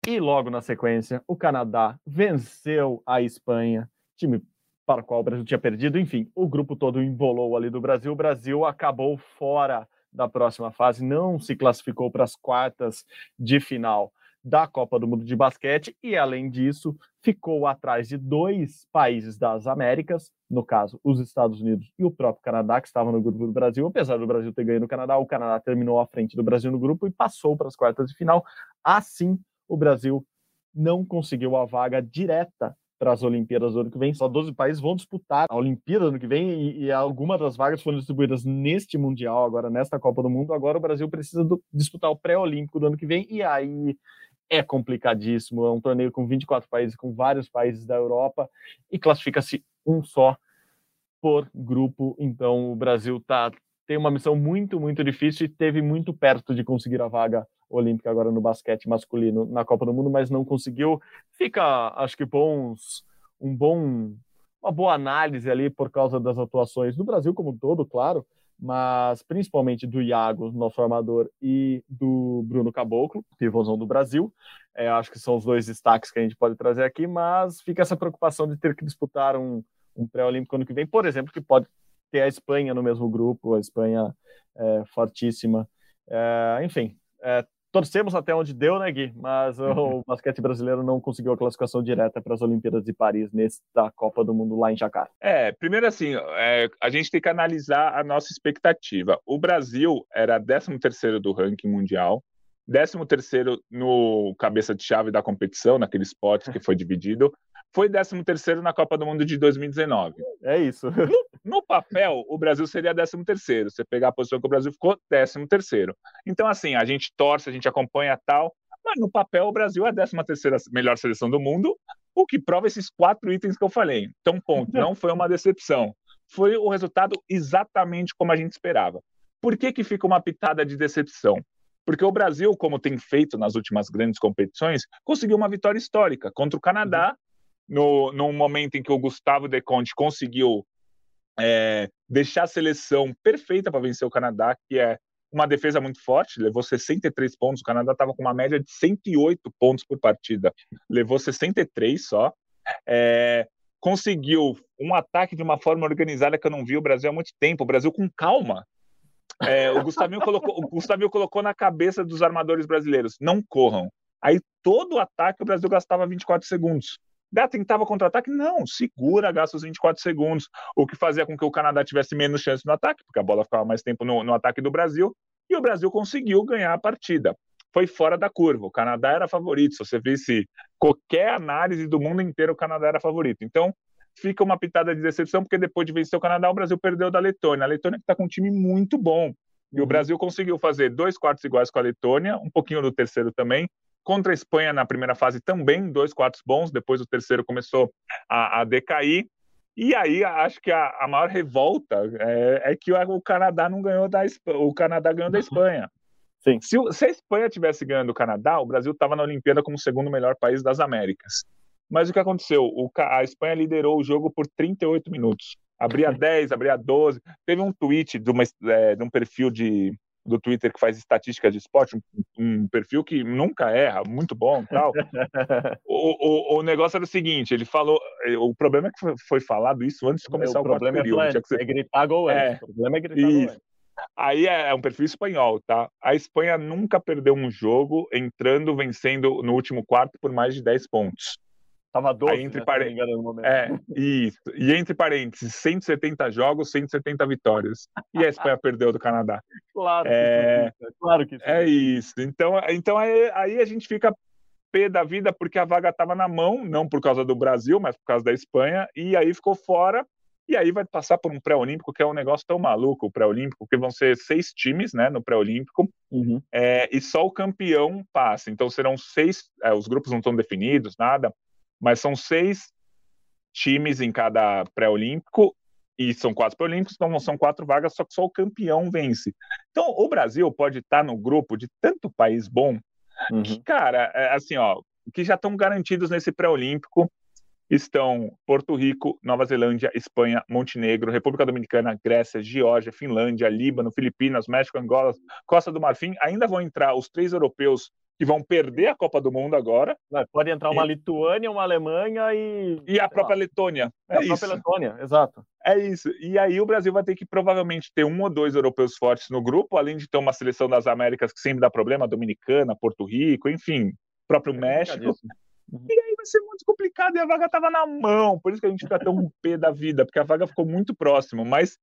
e logo na sequência, o Canadá venceu a Espanha, time para o qual o Brasil tinha perdido. Enfim, o grupo todo embolou ali do Brasil. O Brasil acabou fora da próxima fase, não se classificou para as quartas de final da Copa do Mundo de Basquete e, além disso, ficou atrás de dois países das Américas, no caso, os Estados Unidos e o próprio Canadá, que estavam no grupo do Brasil. Apesar do Brasil ter ganho no Canadá, o Canadá terminou à frente do Brasil no grupo e passou para as quartas de final. Assim, o Brasil não conseguiu a vaga direta para as Olimpíadas do ano que vem. Só 12 países vão disputar a Olimpíada do ano que vem e, e algumas das vagas foram distribuídas neste Mundial, agora nesta Copa do Mundo. Agora o Brasil precisa do, disputar o pré-olímpico do ano que vem e aí é complicadíssimo. É um torneio com 24 países, com vários países da Europa e classifica-se um só por grupo. Então o Brasil tá, tem uma missão muito, muito difícil e teve muito perto de conseguir a vaga olímpica agora no basquete masculino na Copa do Mundo, mas não conseguiu. Fica, acho que bons, um bom, uma boa análise ali por causa das atuações do Brasil como um todo, claro, mas principalmente do Iago, nosso armador, e do Bruno Caboclo, pivôzão do Brasil. É, acho que são os dois destaques que a gente pode trazer aqui, mas fica essa preocupação de ter que disputar um, um pré-olímpico ano que vem, por exemplo, que pode ter a Espanha no mesmo grupo, a Espanha é, fortíssima. É, enfim, é, torcemos até onde deu, né, Gui? Mas o basquete brasileiro não conseguiu a classificação direta para as Olimpíadas de Paris nesta Copa do Mundo lá em Jacarta. É, primeiro assim, é, a gente tem que analisar a nossa expectativa. O Brasil era 13 terceiro do ranking mundial, 13 terceiro no cabeça de chave da competição, naquele spot que foi dividido, foi 13 terceiro na Copa do Mundo de 2019. É isso. No, no, papel, o Brasil seria 13 terceiro. Você pegar a posição que o Brasil ficou, 13 terceiro. Então, assim, a gente torce, a gente acompanha tal, mas no papel o Brasil é a 13 terceira melhor seleção do mundo, o que prova esses quatro itens que eu falei. Então, ponto, não foi uma decepção. Foi o resultado exatamente como a gente esperava. Por que, que fica uma pitada de decepção? Porque o Brasil, como tem feito nas últimas grandes competições, conseguiu uma vitória histórica contra o Canadá, no, num momento em que o Gustavo De Conte conseguiu é, deixar a seleção perfeita para vencer o Canadá, que é uma defesa muito forte, levou 63 pontos, o Canadá estava com uma média de 108 pontos por partida, levou 63 só, é, conseguiu um ataque de uma forma organizada que eu não vi o Brasil há muito tempo, o Brasil com calma, é, o, Gustavinho colocou, o Gustavinho colocou na cabeça dos armadores brasileiros, não corram, aí todo o ataque o Brasil gastava 24 segundos, Dá, tentava contra-ataque? Não, segura, gasta os 24 segundos, o que fazia com que o Canadá tivesse menos chance no ataque, porque a bola ficava mais tempo no, no ataque do Brasil, e o Brasil conseguiu ganhar a partida. Foi fora da curva, o Canadá era favorito, se você visse qualquer análise do mundo inteiro, o Canadá era favorito. Então, fica uma pitada de decepção, porque depois de vencer o Canadá, o Brasil perdeu da Letônia. A Letônia que está com um time muito bom, e o uhum. Brasil conseguiu fazer dois quartos iguais com a Letônia, um pouquinho do terceiro também, Contra a Espanha na primeira fase também, dois quartos bons, depois o terceiro começou a, a decair. E aí acho que a, a maior revolta é, é, que o Canadá não ganhou da Espanha, o Canadá ganhou da Espanha. Sim. Se, se a Espanha tivesse ganhando o Canadá, o Brasil estava na Olimpíada como o segundo melhor país das Américas. Mas o que aconteceu? O, a Espanha liderou o jogo por 38 minutos. Abria 10, abria 12. Teve um tweet de, uma, é, de um perfil de, do Twitter que faz estatística de esporte, um, um, perfil que nunca erra, muito bom tal. o, o, o, negócio era o seguinte, ele falou, o problema é que foi falado isso antes de começar o, o problema é período. É, ser... é gritar gol é, o problema é gritar gol Aí é, é, um perfil espanhol, tá? A Espanha nunca perdeu um jogo entrando, vencendo no último quarto por mais de 10 pontos. Tava 12, Aí, entre né, momento. É, isso. E entre parênteses, 170 jogos, 170 vitórias. E a Espanha perdeu do Canadá. Claro que é, isso, claro que isso. É isso. Então, então aí, aí a gente fica pé da vida porque a vaga estava na mão, não por causa do Brasil, mas por causa da Espanha, e aí ficou fora. E aí vai passar por um pré-olímpico, que é um negócio tão maluco, o pré-olímpico, que vão ser seis times né, no pré-olímpico, uhum. é, e só o campeão passa. Então serão seis, é, os grupos não estão definidos, nada, mas são seis times em cada pré-olímpico e são quatro pré-olímpicos, então são quatro vagas, só que só o campeão vence. Então o Brasil pode estar no grupo de tanto país bom uhum. que, cara, é, assim, ó, que já estão garantidos nesse pré-olímpico estão Porto Rico, Nova Zelândia, Espanha, Montenegro, República Dominicana, Grécia, Geórgia, Finlândia, Líbano, Filipinas, México, Angola, Costa do Marfim. Ainda vão entrar os três europeus que vão perder a Copa do Mundo agora. Pode entrar uma e... Lituânia, uma Alemanha e. E a própria lá. Letônia. É a isso. própria Letônia, exato. É isso. E aí o Brasil vai ter que provavelmente ter um ou dois europeus fortes no grupo, além de ter uma seleção das Américas que sempre dá problema, Dominicana, Porto Rico, enfim, próprio é México. Uhum. E aí vai ser muito complicado e a vaga estava na mão, por isso que a gente fica tão pé da vida, porque a vaga ficou muito próximo, mas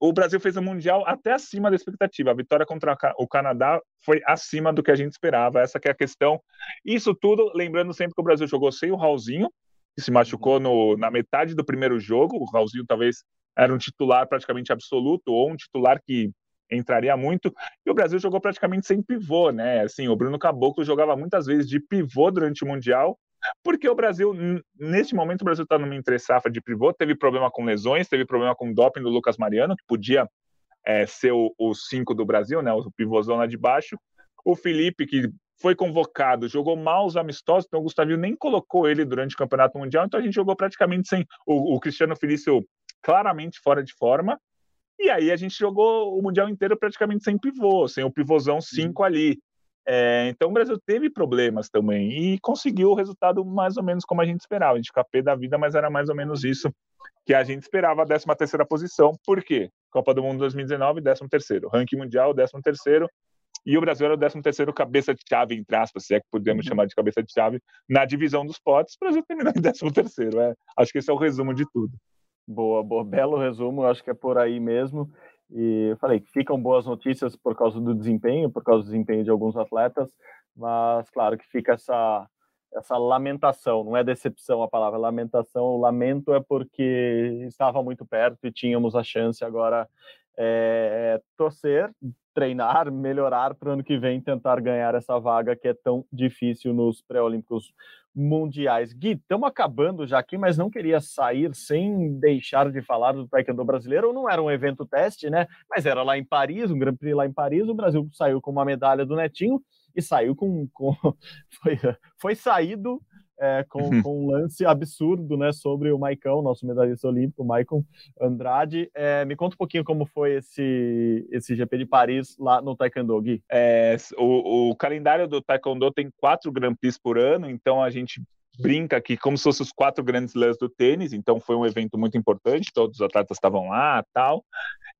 o Brasil fez o Mundial até acima da expectativa. A vitória contra o Canadá foi acima do que a gente esperava. Essa é a questão. Isso tudo, lembrando sempre que o Brasil jogou sem o Raulzinho, que se machucou no, na metade do primeiro jogo. O Raulzinho talvez era um titular praticamente absoluto, ou um titular que entraria muito. E o Brasil jogou praticamente sem pivô, né? Assim, o Bruno Caboclo jogava muitas vezes de pivô durante o Mundial porque o Brasil, neste momento, o Brasil está numa entre-safra de pivô, teve problema com lesões, teve problema com o doping do Lucas Mariano, que podia é, ser o 5 do Brasil, né, o pivôzão lá de baixo. O Felipe, que foi convocado, jogou mal os amistosos, então o Gustavinho nem colocou ele durante o Campeonato Mundial, então a gente jogou praticamente sem o, o Cristiano Felício claramente fora de forma. E aí a gente jogou o Mundial inteiro praticamente sem pivô, sem o pivôzão 5 ali. É, então o Brasil teve problemas também e conseguiu o resultado mais ou menos como a gente esperava. A gente capê da vida, mas era mais ou menos isso que a gente esperava, a 13 terceira posição. Por quê? Copa do Mundo 2019, 13 terceiro. Ranking Mundial, 13 terceiro. E o Brasil era o 13 terceiro cabeça de chave, entre aspas, se é que podemos uhum. chamar de cabeça de chave, na divisão dos potes. O Brasil terminou em 13 terceiro. É. Acho que esse é o resumo de tudo. Boa, boa, belo resumo. Acho que é por aí mesmo. E eu falei que ficam boas notícias por causa do desempenho, por causa do desempenho de alguns atletas, mas claro que fica essa essa lamentação, não é decepção a palavra, lamentação, o lamento é porque estava muito perto e tínhamos a chance agora é, torcer, treinar, melhorar para o ano que vem tentar ganhar essa vaga que é tão difícil nos pré-olímpicos mundiais. Gui, estamos acabando já aqui, mas não queria sair sem deixar de falar do Taekwondo brasileiro. Não era um evento teste, né? Mas era lá em Paris, um Grand Prix lá em Paris. O Brasil saiu com uma medalha do Netinho e saiu com. com foi, foi saído é, com, uhum. com, um lance absurdo né, sobre o Maicão, nosso medalhista olímpico, Maicon Andrade. É, me conta um pouquinho como foi esse, esse GP de Paris lá no Taekwondo, Gui. É, o, o, calendário do Taekwondo tem quatro Grand Prix por ano, então a gente brinca aqui como se fossem os quatro grandes lãs do tênis, então foi um evento muito importante, todos os atletas estavam lá tal.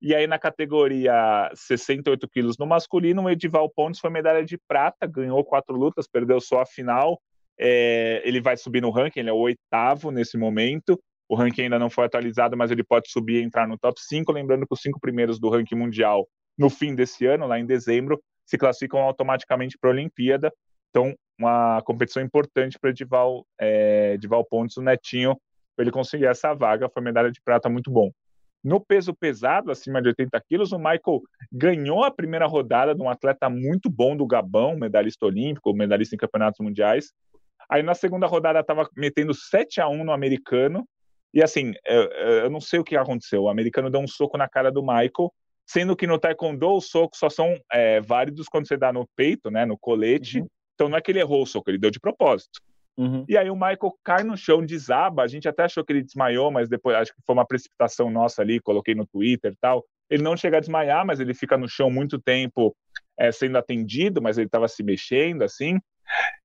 E aí, na categoria 68 quilos no masculino, o Edival Pontes foi medalha de prata, ganhou quatro lutas, perdeu só a final é, ele vai subir no ranking, ele é o oitavo nesse momento. O ranking ainda não foi atualizado, mas ele pode subir e entrar no top 5. Lembrando que os cinco primeiros do ranking mundial, no fim desse ano, lá em dezembro, se classificam automaticamente para a Olimpíada. Então, uma competição importante para Edival, é, Edival Pontes, o Netinho, para ele conseguir essa vaga. Foi medalha de prata muito bom. No peso pesado, acima de 80 quilos, o Michael ganhou a primeira rodada de um atleta muito bom do Gabão, medalhista olímpico, medalhista em campeonatos mundiais. Aí na segunda rodada estava metendo 7 a 1 no americano. E assim, eu, eu, não sei o que aconteceu. O americano deu um soco na cara do Michael, sendo que no taekwondo os socos só são é, válidos quando você dá no peito, né, no colete. Uhum. Então não é que ele errou o soco, ele deu de propósito. Uhum. E aí o Michael cai no chão, desaba. A gente até achou que ele desmaiou, mas depois acho que foi uma precipitação nossa ali, coloquei no Twitter e tal. Ele não chega a desmaiar, mas ele fica no chão muito tempo é, sendo atendido, mas ele estava se mexendo assim.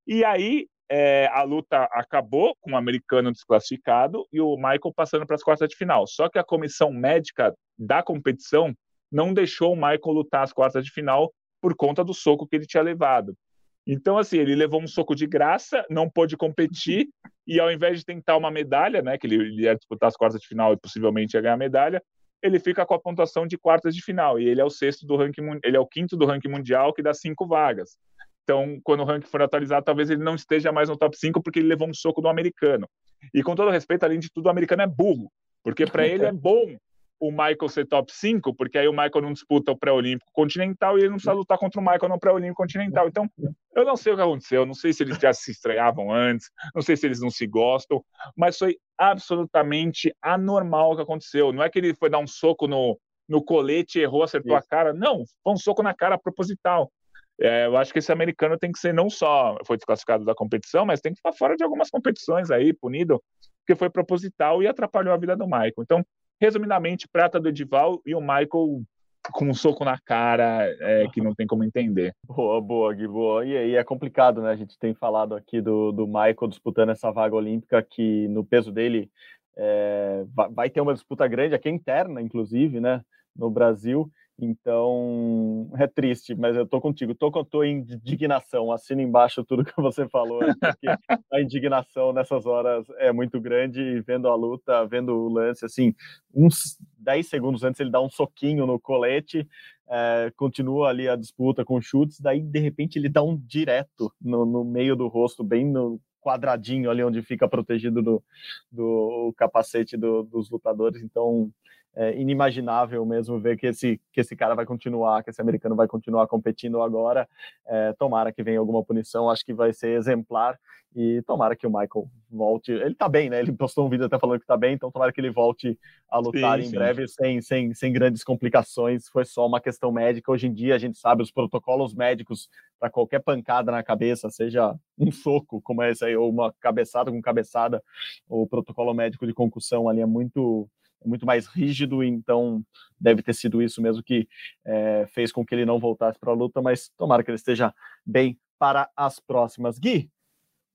E aí é, a luta acabou com o americano desclassificado e o Michael passando para as quartas de final. Só que a comissão médica da competição não deixou o Michael lutar as quartas de final por conta do soco que ele tinha levado. Então, assim, ele levou um soco de graça, não pôde competir, e ao invés de tentar uma medalha, né, que ele ia disputar as quartas de final e possivelmente ia ganhar a medalha, ele fica com a pontuação de quartas de final, e ele é o sexto do ranking, ele é o quinto do ranking mundial, que dá cinco vagas. Então, quando o ranking for atualizado, talvez ele não esteja mais no top 5 porque ele levou um soco do americano. E com todo respeito, além de tudo, o americano é burro, porque para ele é bom o Michael ser top 5, porque aí o Michael não disputa o pré-olímpico continental e ele não precisa lutar contra o Michael no pré-olímpico continental. Então, eu não sei o que aconteceu, não sei se eles já se estreavam antes, não sei se eles não se gostam, mas foi absolutamente anormal o que aconteceu. Não é que ele foi dar um soco no, no colete, errou, acertou Isso. a cara. Não, foi um soco na cara proposital. É, eu acho que esse americano tem que ser não só foi desclassificado da competição, mas tem que ficar fora de algumas competições aí, punido, porque foi proposital e atrapalhou a vida do Michael. Então, Resumidamente, prata do Edival e o Michael com um soco na cara é, que não tem como entender. Boa, boa, Gui, boa. E aí é complicado, né? A gente tem falado aqui do, do Michael disputando essa vaga olímpica que no peso dele é, vai ter uma disputa grande, aqui interna, inclusive, né? No Brasil. Então, é triste, mas eu tô contigo. Tô com a tua indignação. Assina embaixo tudo que você falou, porque a indignação nessas horas é muito grande. Vendo a luta, vendo o lance, assim, uns 10 segundos antes ele dá um soquinho no colete, é, continua ali a disputa com chutes, daí de repente ele dá um direto no, no meio do rosto, bem no quadradinho ali onde fica protegido do, do capacete do, dos lutadores. Então, é inimaginável mesmo ver que esse, que esse cara vai continuar, que esse americano vai continuar competindo agora. É, tomara que venha alguma punição, acho que vai ser exemplar e tomara que o Michael volte. Ele tá bem, né? Ele postou um vídeo até falando que tá bem, então tomara que ele volte a lutar sim, em sim. breve sem, sem, sem grandes complicações. Foi só uma questão médica. Hoje em dia a gente sabe os protocolos médicos para qualquer pancada na cabeça, seja um soco como esse aí, ou uma cabeçada com cabeçada, o protocolo médico de concussão ali é muito muito mais rígido, então deve ter sido isso mesmo que é, fez com que ele não voltasse para a luta, mas tomara que ele esteja bem para as próximas. Gui,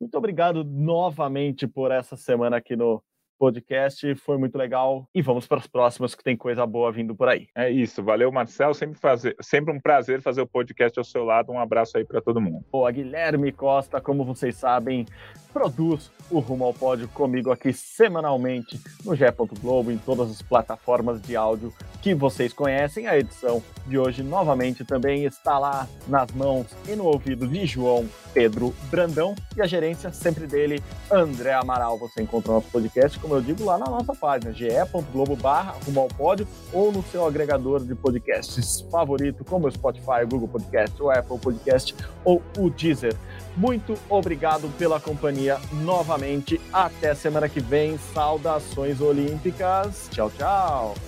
muito obrigado novamente por essa semana aqui no podcast, foi muito legal e vamos para as próximas que tem coisa boa vindo por aí. É isso, valeu Marcel, sempre, fazer, sempre um prazer fazer o podcast ao seu lado, um abraço aí para todo mundo. Boa, Guilherme Costa, como vocês sabem, produz o Rumo ao Pódio comigo aqui semanalmente no Gé. Globo, em todas as plataformas de áudio que vocês conhecem. A edição de hoje, novamente, também está lá nas mãos e no ouvido de João Pedro Brandão e a gerência sempre dele, André Amaral. Você encontra o nosso podcast, como eu digo, lá na nossa página, ge.globo barra Rumo ao Pódio ou no seu agregador de podcasts favorito, como o Spotify, o Google Podcast, o Apple Podcast ou o Deezer. Muito obrigado pela companhia novamente. Até semana que vem. Saudações olímpicas. Tchau, tchau.